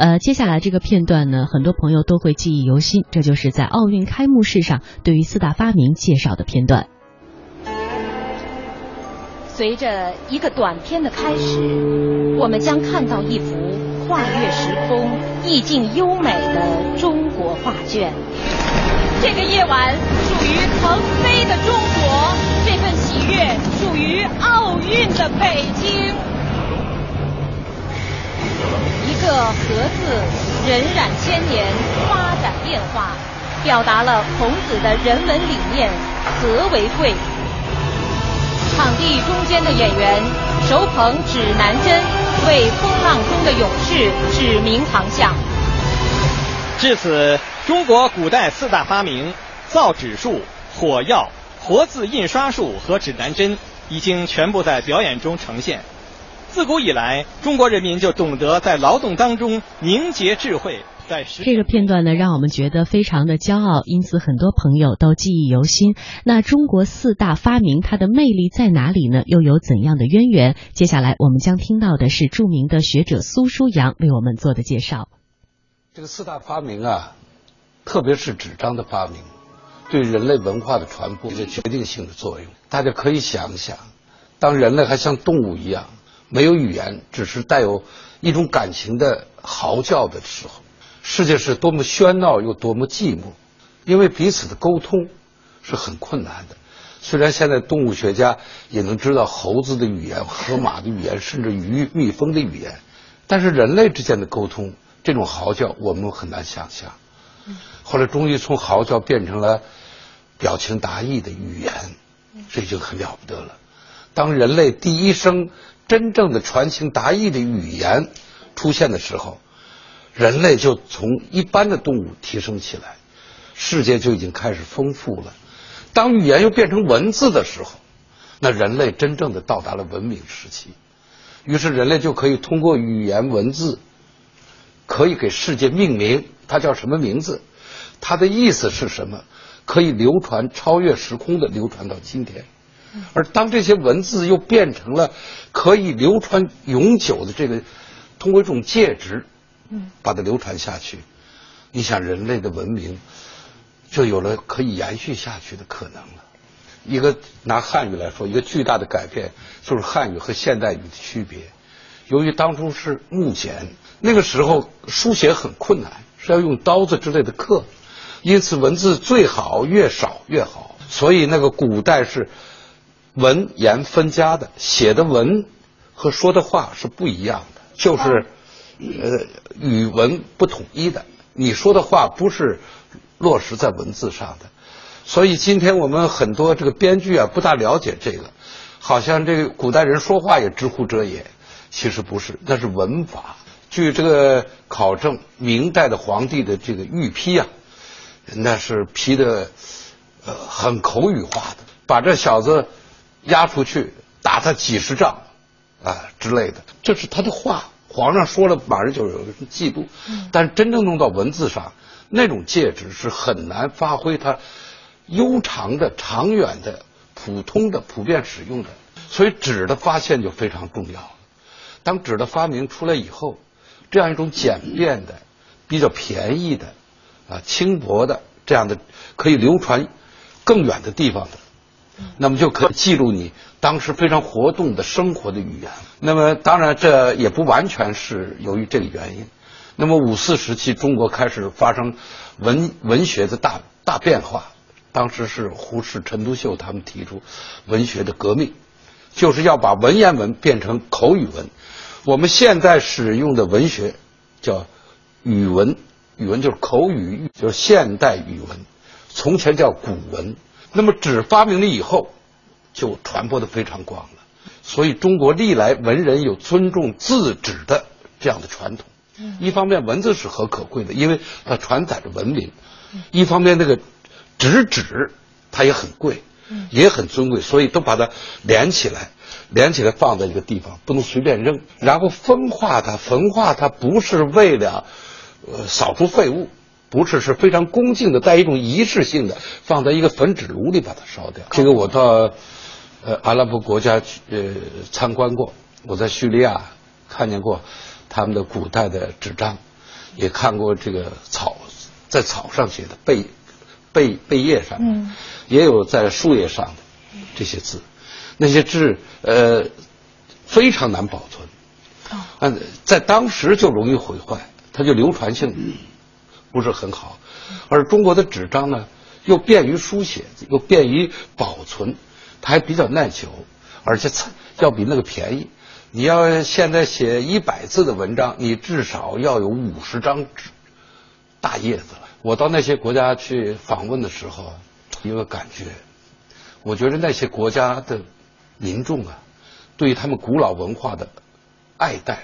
呃，接下来这个片段呢，很多朋友都会记忆犹新，这就是在奥运开幕式上对于四大发明介绍的片段。随着一个短片的开始，我们将看到一幅跨越时空、意境优美的中国画卷。这个夜晚属于腾飞的中国，这份喜悦属于奥运的北京。一个“和”字，荏苒千年，发展变化，表达了孔子的人文理念：和为贵。场地中间的演员手捧指南针，为风浪中的勇士指明航向。至此，中国古代四大发明——造纸术、火药、活字印刷术和指南针，已经全部在表演中呈现。自古以来，中国人民就懂得在劳动当中凝结智慧。这个片段呢，让我们觉得非常的骄傲，因此很多朋友都记忆犹新。那中国四大发明它的魅力在哪里呢？又有怎样的渊源？接下来我们将听到的是著名的学者苏书阳为我们做的介绍。这个四大发明啊，特别是纸张的发明，对人类文化的传播有决定性的作用。大家可以想一想，当人类还像动物一样，没有语言，只是带有一种感情的嚎叫的时候。世界是多么喧闹又多么寂寞，因为彼此的沟通是很困难的。虽然现在动物学家也能知道猴子的语言、河马的语言，甚至鱼、蜜蜂的语言，但是人类之间的沟通，这种嚎叫我们很难想象。后来终于从嚎叫变成了表情达意的语言，这就很了不得了。当人类第一声真正的传情达意的语言出现的时候。人类就从一般的动物提升起来，世界就已经开始丰富了。当语言又变成文字的时候，那人类真正的到达了文明时期。于是人类就可以通过语言文字，可以给世界命名，它叫什么名字？它的意思是什么？可以流传超越时空的流传到今天。而当这些文字又变成了可以流传永久的这个，通过一种介质。把它流传下去，你想人类的文明就有了可以延续下去的可能了。一个拿汉语来说，一个巨大的改变就是汉语和现代语的区别。由于当初是木简，那个时候书写很困难，是要用刀子之类的刻，因此文字最好越少越好。所以那个古代是文言分家的，写的文和说的话是不一样的，就是。呃，语文不统一的，你说的话不是落实在文字上的，所以今天我们很多这个编剧啊不大了解这个，好像这个古代人说话也知乎者也，其实不是，那是文法。据这个考证，明代的皇帝的这个御批啊，那是批的呃很口语化的，把这小子押出去打他几十仗啊之类的，这是他的话。皇上说了，马上就有人嫉妒。但是真正弄到文字上，那种介质是很难发挥它悠长的、长远的、普通的、普遍使用的。所以纸的发现就非常重要。当纸的发明出来以后，这样一种简便的、比较便宜的、啊轻薄的这样的可以流传更远的地方的。那么就可记录你当时非常活动的生活的语言。那么当然这也不完全是由于这个原因。那么五四时期中国开始发生文文学的大大变化，当时是胡适、陈独秀他们提出文学的革命，就是要把文言文变成口语文。我们现在使用的文学叫语文，语文就是口语，就是现代语文。从前叫古文。那么纸发明了以后，就传播的非常广了。所以中国历来文人有尊重字纸的这样的传统。一方面文字是很可贵的，因为它传载着文明；一方面那个纸纸它也很贵，也很尊贵，所以都把它连起来，连起来放在一个地方，不能随便扔。然后风化它，焚化它不是为了呃扫除废物。不是，是非常恭敬的，带一种仪式性的，放在一个焚纸炉里把它烧掉。这个我到呃阿拉伯国家去呃参观过，我在叙利亚看见过他们的古代的纸张，也看过这个草在草上写的贝贝贝叶上，嗯，也有在树叶上的这些字，那些字呃非常难保存。哦，嗯，在当时就容易毁坏，它就流传性不是很好。而中国的纸张呢，又便于书写，又便于保存，它还比较耐久，而且要比那个便宜。你要现在写一百字的文章，你至少要有五十张纸，大叶子了。我到那些国家去访问的时候，一个感觉，我觉得那些国家的民众啊，对于他们古老文化的爱戴，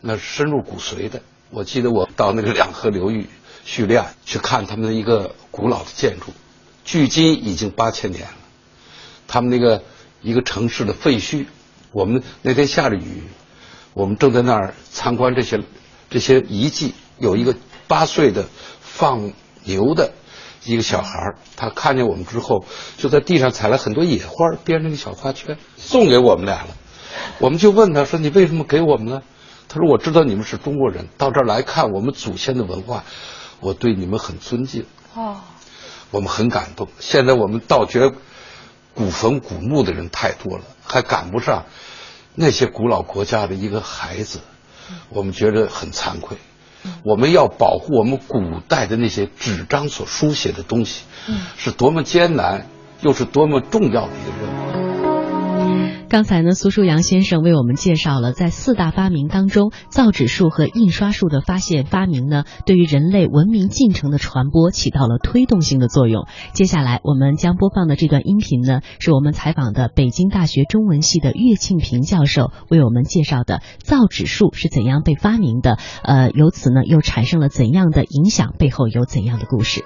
那深入骨髓的。我记得我到那个两河流域叙利亚去看他们的一个古老的建筑，距今已经八千年了。他们那个一个城市的废墟。我们那天下着雨，我们正在那儿参观这些这些遗迹。有一个八岁的放牛的一个小孩他看见我们之后，就在地上采了很多野花，编成个小花圈，送给我们俩了。我们就问他说：“你为什么给我们呢？”他说：“我知道你们是中国人，到这儿来看我们祖先的文化，我对你们很尊敬。”哦，我们很感动。现在我们盗掘古坟古墓的人太多了，还赶不上。那些古老国家的一个孩子，我们觉得很惭愧。我们要保护我们古代的那些纸张所书写的东西，是多么艰难，又是多么重要的一个任务。刚才呢，苏书阳先生为我们介绍了在四大发明当中，造纸术和印刷术的发现发明呢，对于人类文明进程的传播起到了推动性的作用。接下来我们将播放的这段音频呢，是我们采访的北京大学中文系的岳庆平教授为我们介绍的造纸术是怎样被发明的，呃，由此呢又产生了怎样的影响，背后有怎样的故事。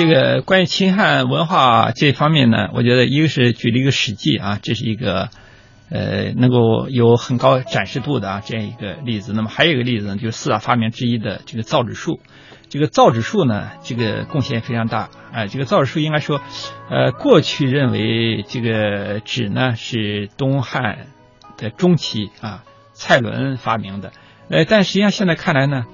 这个关于秦汉文化这方面呢，我觉得一个是举了一个《史记》啊，这是一个呃能够有很高展示度的啊这样一个例子。那么还有一个例子呢，就是四大发明之一的这个造纸术。这个造纸术呢，这个贡献非常大啊。这个造纸术应该说，呃，过去认为这个纸呢是东汉的中期啊蔡伦发明的，呃，但实际上现在看来呢。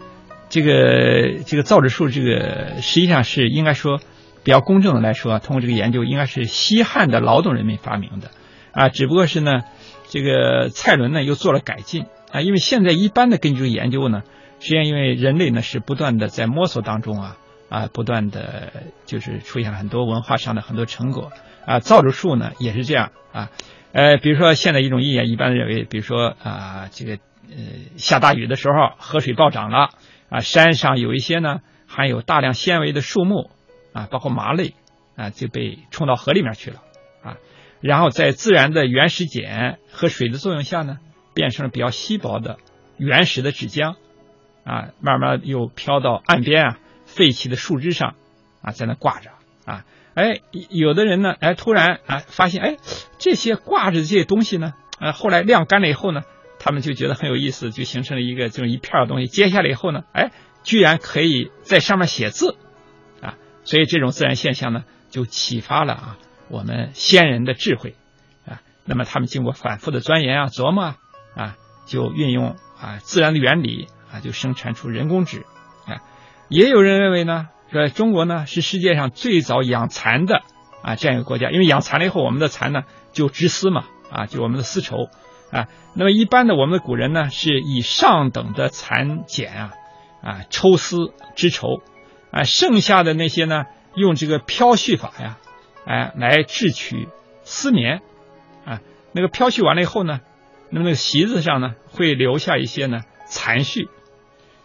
这个这个造纸术，这个实际上是应该说比较公正的来说，通过这个研究，应该是西汉的劳动人民发明的，啊，只不过是呢，这个蔡伦呢又做了改进。啊，因为现在一般的根据研究呢，实际上因为人类呢是不断的在摸索当中啊啊，不断的就是出现了很多文化上的很多成果。啊，造纸术呢也是这样啊，呃，比如说现在一种意见，一般认为，比如说啊，这个呃下大雨的时候，河水暴涨了。啊，山上有一些呢，含有大量纤维的树木啊，包括麻类啊，就被冲到河里面去了啊。然后在自然的原始碱和水的作用下呢，变成了比较稀薄的原始的纸浆啊，慢慢又飘到岸边啊，废弃的树枝上啊，在那挂着啊。哎，有的人呢，哎，突然啊，发现哎，这些挂着这些东西呢，呃，后来晾干了以后呢。他们就觉得很有意思，就形成了一个这种一片的东西。接下来以后呢，哎，居然可以在上面写字，啊，所以这种自然现象呢，就启发了啊我们先人的智慧，啊，那么他们经过反复的钻研啊、琢磨啊，啊，就运用啊自然的原理啊，就生产出人工纸，啊，也有人认为呢，说中国呢是世界上最早养蚕的啊这样一个国家，因为养蚕了以后，我们的蚕呢就织丝嘛，啊，就我们的丝绸。啊，那么一般的我们的古人呢，是以上等的蚕茧啊，啊抽丝织绸，啊剩下的那些呢，用这个漂絮法呀，哎来制取丝棉，啊那个漂絮完了以后呢，那么那个席子上呢会留下一些呢残絮，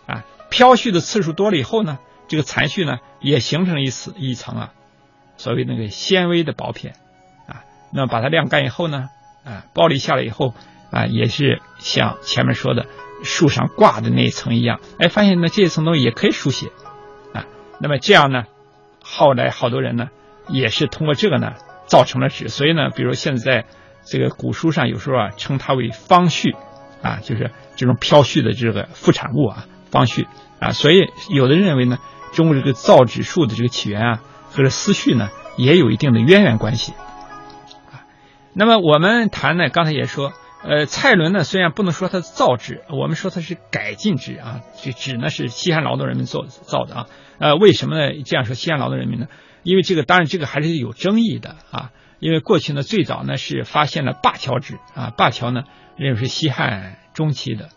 啊漂絮的次数多了以后呢，这个残絮呢也形成一层一层啊，所谓那个纤维的薄片，啊那么把它晾干以后呢，啊剥离下来以后。啊，也是像前面说的树上挂的那一层一样，哎，发现呢这一层东西也可以书写，啊，那么这样呢，后来好多人呢也是通过这个呢造成了纸，所以呢，比如现在这个古书上有时候啊称它为方絮，啊，就是这种飘絮的这个副产物啊，方絮啊，所以有的认为呢，中国这个造纸术的这个起源啊和这丝絮呢也有一定的渊源关系，啊，那么我们谈呢，刚才也说。呃，蔡伦呢，虽然不能说他造纸，我们说他是改进纸啊。这纸呢是西汉劳动人民做造的啊。呃，为什么呢？这样说西汉劳动人民呢？因为这个当然这个还是有争议的啊。因为过去呢最早呢是发现了灞桥纸啊，灞桥呢认为是西汉中期的。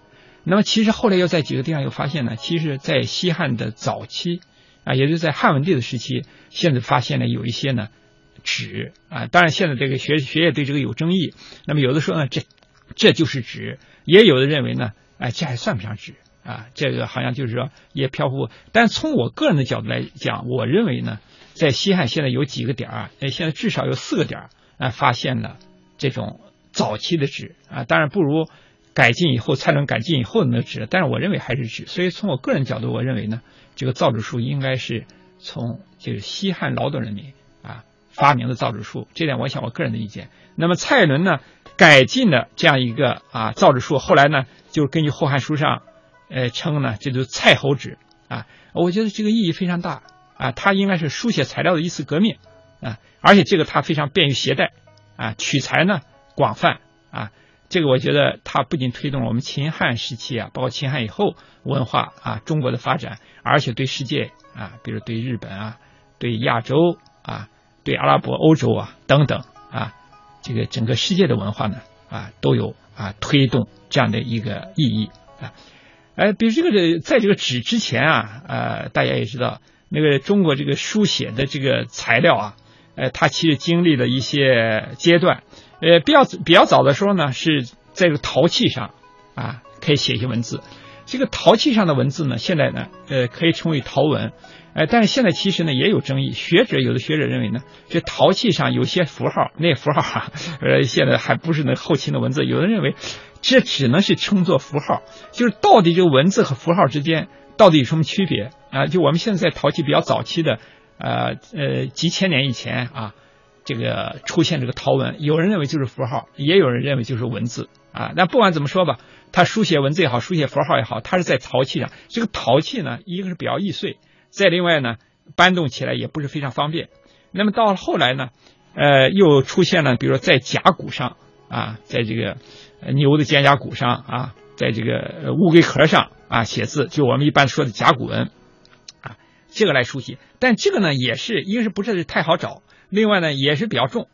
那么其实后来又在几个地方又发现呢，其实在西汉的早期啊，也就是在汉文帝的时期，现在发现了有一些呢纸啊。当然现在这个学学业对这个有争议。那么有的说呢这。这就是纸，也有的认为呢，哎，这还算不上纸啊，这个好像就是说也飘忽。但从我个人的角度来讲，我认为呢，在西汉现在有几个点儿，哎，现在至少有四个点儿，啊，发现了这种早期的纸啊，当然不如改进以后蔡伦改进以后的那纸，但是我认为还是纸。所以从我个人角度，我认为呢，这个造纸术应该是从就是西汉劳动人民啊发明的造纸术，这点我想我个人的意见。那么蔡伦呢？改进的这样一个啊造纸术，后来呢就根据《后汉书》上，呃称呢这就是蔡侯纸啊，我觉得这个意义非常大啊，它应该是书写材料的一次革命啊，而且这个它非常便于携带啊，取材呢广泛啊，这个我觉得它不仅推动了我们秦汉时期啊，包括秦汉以后文化啊中国的发展，而且对世界啊，比如对日本啊，对亚洲啊，对阿拉伯欧洲啊等等啊。这个整个世界的文化呢，啊，都有啊推动这样的一个意义啊，哎，比如这个在这个纸之前啊，呃，大家也知道，那个中国这个书写的这个材料啊，呃，它其实经历了一些阶段，呃，比较比较早的时候呢，是在这个陶器上啊，可以写一些文字，这个陶器上的文字呢，现在呢，呃，可以称为陶文。哎，但是现在其实呢也有争议。学者有的学者认为呢，这陶器上有些符号，那符号哈，呃，现在还不是那后秦的文字。有人认为，这只能是称作符号，就是到底这个文字和符号之间到底有什么区别啊？就我们现在在陶器比较早期的，呃呃几千年以前啊，这个出现这个陶文，有人认为就是符号，也有人认为就是文字啊。那不管怎么说吧，它书写文字也好，书写符号也好，它是在陶器上。这个陶器呢，一个是比较易碎。再另外呢，搬动起来也不是非常方便。那么到了后来呢，呃，又出现了，比如说在甲骨上啊，在这个牛的肩胛骨上啊，在这个乌龟壳上啊写字，就我们一般说的甲骨文啊，这个来书写。但这个呢，也是一个是不是太好找，另外呢也是比较重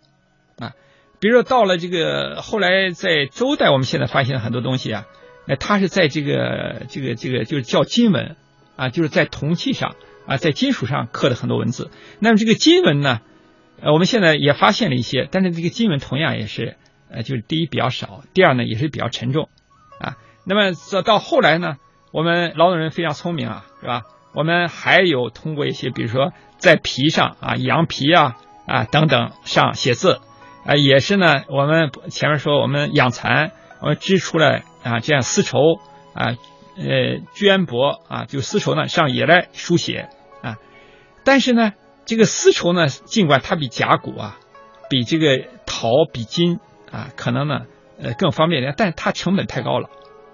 啊。比如说到了这个后来在周代，我们现在发现了很多东西啊，那它是在这个这个这个就是叫金文啊，就是在铜器上。啊，在金属上刻的很多文字，那么这个金文呢，呃，我们现在也发现了一些，但是这个金文同样也是，呃，就是第一比较少，第二呢也是比较沉重，啊，那么到到后来呢，我们劳动人非常聪明啊，是吧？我们还有通过一些，比如说在皮上啊，羊皮啊啊等等上写字，啊，也是呢，我们前面说我们养蚕，我们织出来啊这样丝绸啊。呃，绢帛啊，就丝绸呢，上也来书写啊。但是呢，这个丝绸呢，尽管它比甲骨啊，比这个陶、比金啊，可能呢，呃，更方便点，但它成本太高了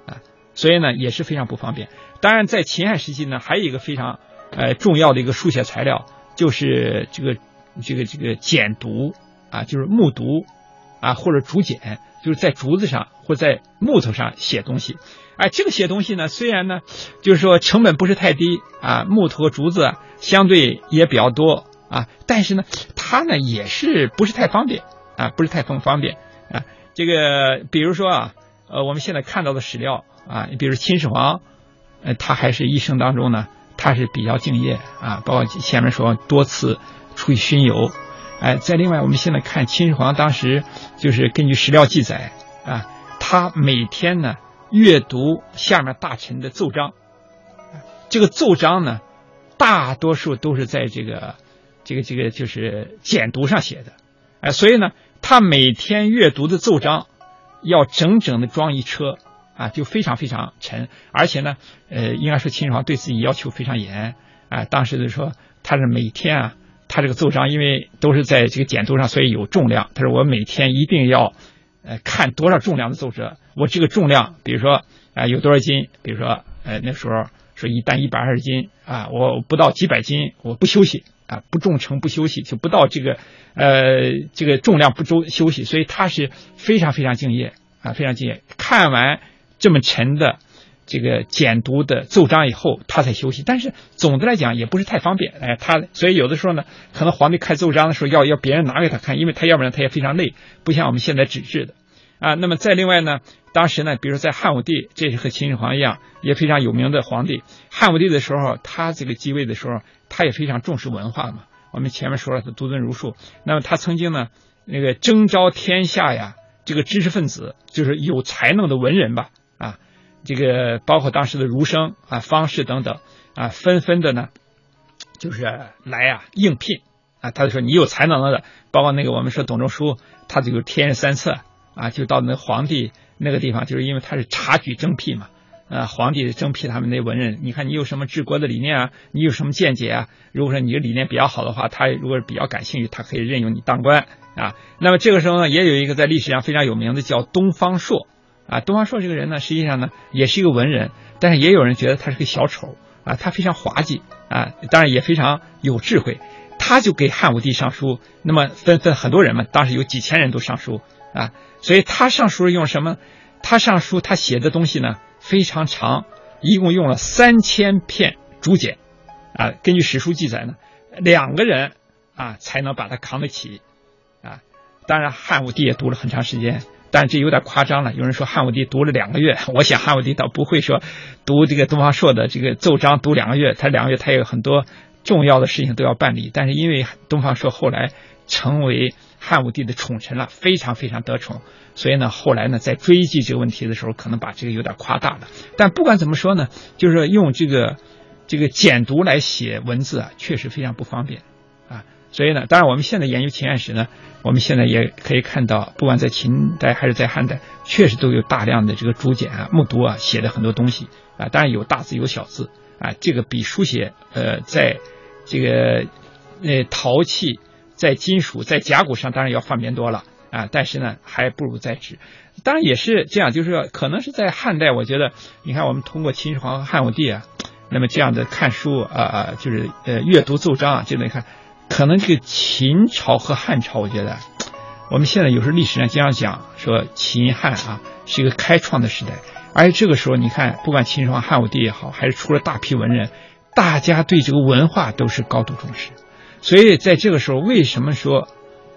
啊，所以呢，也是非常不方便。当然，在秦汉时期呢，还有一个非常呃重要的一个书写材料，就是这个这个这个简牍啊，就是木牍啊，或者竹简，就是在竹子上或在木头上写东西。哎，这个写东西呢，虽然呢，就是说成本不是太低啊，木头和竹子相对也比较多啊，但是呢，它呢也是不是太方便啊，不是太方方便啊。这个比如说啊，呃，我们现在看到的史料啊，你比如秦始皇，呃，他还是一生当中呢，他是比较敬业啊，包括前面说多次出去巡游，哎，再另外我们现在看秦始皇当时就是根据史料记载啊，他每天呢。阅读下面大臣的奏章，这个奏章呢，大多数都是在这个这个这个就是简牍上写的，哎，所以呢，他每天阅读的奏章要整整的装一车啊，就非常非常沉，而且呢，呃，应该说秦始皇对自己要求非常严。啊，当时就说他是每天啊，他这个奏章因为都是在这个简牍上，所以有重量，他说我每天一定要。呃，看多少重量的奏折，我这个重量，比如说啊，有多少斤？比如说，呃，那时候说一担一百二十斤啊，我不到几百斤，我不休息啊，不重称不休息，就不到这个呃这个重量不周休息，所以他是非常非常敬业啊，非常敬业。看完这么沉的这个简读的奏章以后，他才休息。但是总的来讲也不是太方便，哎，他所以有的时候呢，可能皇帝看奏章的时候要要别人拿给他看，因为他要不然他也非常累，不像我们现在纸质的啊。那么再另外呢，当时呢，比如说在汉武帝，这是和秦始皇一样，也非常有名的皇帝。汉武帝的时候，他这个继位的时候，他也非常重视文化嘛。我们前面说了，他独尊儒术，那么他曾经呢，那个征召天下呀，这个知识分子，就是有才能的文人吧，这个包括当时的儒生啊、方士等等啊，纷纷的呢，就是来啊应聘啊，他就说你有才能的，包括那个我们说董仲舒，他就有天人三策啊，就到那皇帝那个地方，就是因为他是察举征辟嘛。呃，皇帝征辟他们那文人，你看你有什么治国的理念啊？你有什么见解啊？如果说你的理念比较好的话，他如果比较感兴趣，他可以任用你当官啊。那么这个时候呢，也有一个在历史上非常有名的叫东方朔啊。东方朔这个人呢，实际上呢也是一个文人，但是也有人觉得他是个小丑啊。他非常滑稽啊，当然也非常有智慧。他就给汉武帝上书，那么纷纷很多人嘛，当时有几千人都上书啊。所以他上书是用什么？他上书他写的东西呢？非常长，一共用了三千片竹简，啊，根据史书记载呢，两个人啊才能把它扛得起，啊，当然汉武帝也读了很长时间，但这有点夸张了。有人说汉武帝读了两个月，我想汉武帝倒不会说读这个东方朔的这个奏章读两个月，他两个月他有很多重要的事情都要办理。但是因为东方朔后来成为汉武帝的宠臣了，非常非常得宠。所以呢，后来呢，在追记这个问题的时候，可能把这个有点夸大了。但不管怎么说呢，就是用这个这个简读来写文字啊，确实非常不方便。所以呢，当然我们现在研究秦汉史呢，我们现在也可以看到，不管在秦代还是在汉代，确实都有大量的这个竹简啊、木牍啊写的很多东西啊。当然有大字有小字啊，这个比书写呃，在这个呃陶器、在金属、在甲骨上，当然要方便多了。啊，但是呢，还不如在纸。当然也是这样，就是说，可能是在汉代，我觉得，你看，我们通过秦始皇和汉武帝啊，那么这样的看书啊，就是呃阅读奏章啊，就能看，可能这个秦朝和汉朝，我觉得，我们现在有时候历史上经常讲说秦汉啊是一个开创的时代，而且这个时候你看，不管秦始皇、汉武帝也好，还是出了大批文人，大家对这个文化都是高度重视，所以在这个时候，为什么说？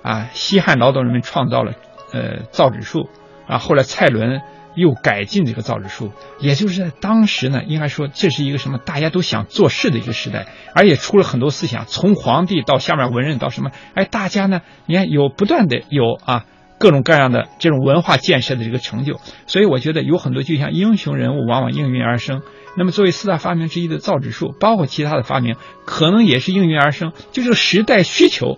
啊，西汉劳动人民创造了呃造纸术啊，后来蔡伦又改进这个造纸术，也就是在当时呢，应该说这是一个什么大家都想做事的一个时代，而且出了很多思想，从皇帝到下面文人到什么，哎，大家呢，你看有不断的有啊各种各样的这种文化建设的这个成就，所以我觉得有很多就像英雄人物往往应运而生。那么作为四大发明之一的造纸术，包括其他的发明，可能也是应运而生，就是时代需求。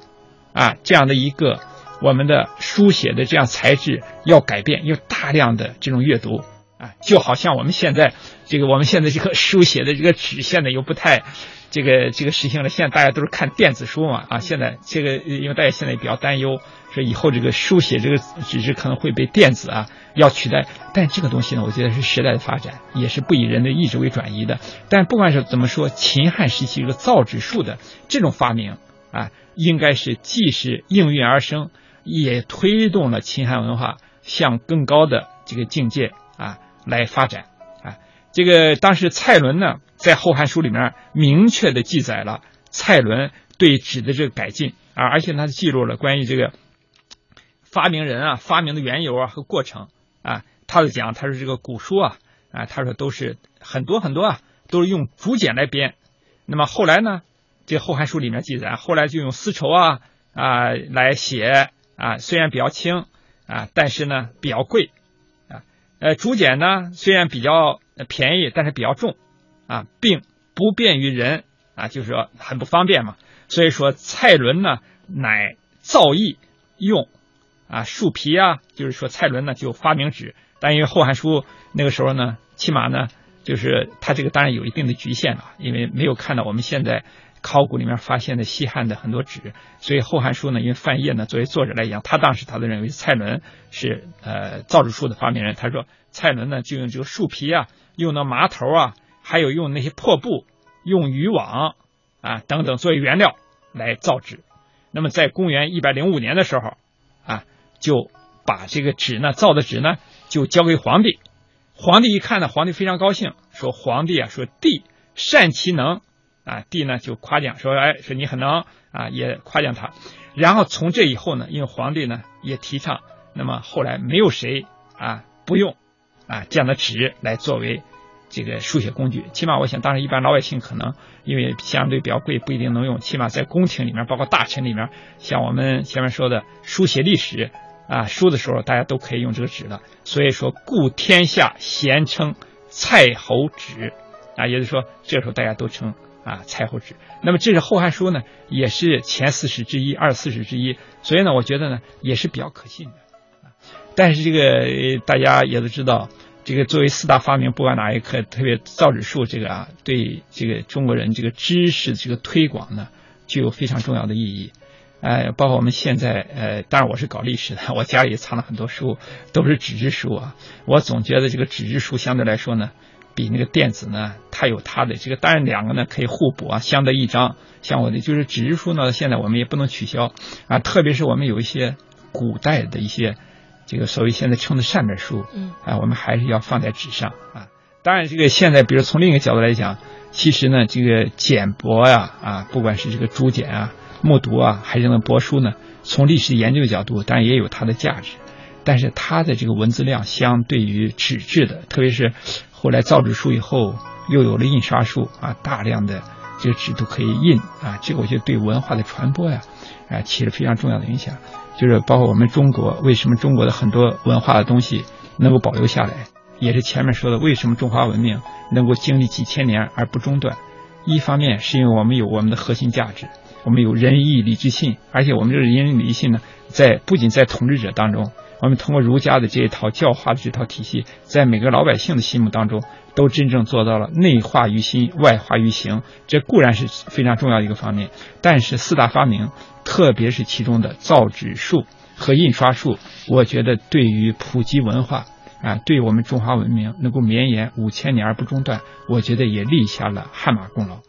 啊，这样的一个我们的书写的这样材质要改变，要大量的这种阅读啊，就好像我们现在这个我们现在这个书写的这个纸，现在又不太这个这个实行了。现在大家都是看电子书嘛啊，现在这个因为大家现在比较担忧，说以后这个书写这个纸质可能会被电子啊要取代。但这个东西呢，我觉得是时代的发展，也是不以人的意志为转移的。但不管是怎么说，秦汉时期这个造纸术的这种发明啊。应该是既是应运而生，也推动了秦汉文化向更高的这个境界啊来发展啊。这个当时蔡伦呢，在《后汉书》里面明确的记载了蔡伦对纸的这个改进啊，而且他记录了关于这个发明人啊、发明的缘由啊和过程啊。他是讲，他说这个古书啊啊，他说都是很多很多啊，都是用竹简来编。那么后来呢？这《后汉书》里面记载，后来就用丝绸啊啊来写啊，虽然比较轻啊，但是呢比较贵啊。呃，竹简呢虽然比较便宜，但是比较重啊，并不便于人啊，就是说很不方便嘛。所以说蔡伦呢乃造诣用啊树皮啊，就是说蔡伦呢就发明纸，但因为《后汉书》那个时候呢，起码呢就是他这个当然有一定的局限了，因为没有看到我们现在。考古里面发现的西汉的很多纸，所以《后汉书》呢，因为范晔呢作为作者来讲，他当时他都认为蔡伦是呃造纸术的发明人。他说蔡伦呢就用这个树皮啊，用那麻头啊，还有用那些破布、用渔网啊等等作为原料来造纸。那么在公元一百零五年的时候啊，就把这个纸呢造的纸呢就交给皇帝。皇帝一看呢，皇帝非常高兴，说：“皇帝啊，说帝善其能啊。”帝呢就夸奖说：“哎，说你很能啊，也夸奖他。”然后从这以后呢，因为皇帝呢也提倡，那么后来没有谁啊不用啊这样的纸来作为这个书写工具。起码我想，当时一般老百姓可能因为相对比较贵，不一定能用。起码在宫廷里面，包括大臣里面，像我们前面说的书写历史啊书的时候，大家都可以用这个纸的。所以说，故天下咸称蔡侯纸啊，也就是说，这时候大家都称。啊，蔡侯纸。那么这是《后汉书》呢，也是前四史之一，二四史之一。所以呢，我觉得呢，也是比较可信的。但是这个大家也都知道，这个作为四大发明，不管哪一科，特别造纸术这个啊，对这个中国人这个知识这个推广呢，具有非常重要的意义。呃，包括我们现在，呃，当然我是搞历史的，我家里藏了很多书，都是纸质书啊。我总觉得这个纸质书相对来说呢。比那个电子呢，它有它的这个，当然两个呢可以互补啊，相得益彰。像我的就是纸质书呢，现在我们也不能取消啊，特别是我们有一些古代的一些这个所谓现在称的善本书，嗯，啊，我们还是要放在纸上啊。当然，这个现在比如从另一个角度来讲，其实呢，这个简帛呀啊，不管是这个竹简啊、木牍啊，还是那帛书呢，从历史研究的角度，当然也有它的价值，但是它的这个文字量相对于纸质的，特别是。后来造纸术以后，又有了印刷术啊，大量的这个纸都可以印啊，这个我觉得对文化的传播呀，啊起了非常重要的影响。就是包括我们中国，为什么中国的很多文化的东西能够保留下来，也是前面说的，为什么中华文明能够经历几千年而不中断。一方面是因为我们有我们的核心价值，我们有仁义礼智信，而且我们这个仁义礼智信呢，在不仅在统治者当中。我们通过儒家的这一套教化的这套体系，在每个老百姓的心目当中，都真正做到了内化于心，外化于行。这固然是非常重要的一个方面，但是四大发明，特别是其中的造纸术和印刷术，我觉得对于普及文化啊，对我们中华文明能够绵延五千年而不中断，我觉得也立下了汗马功劳。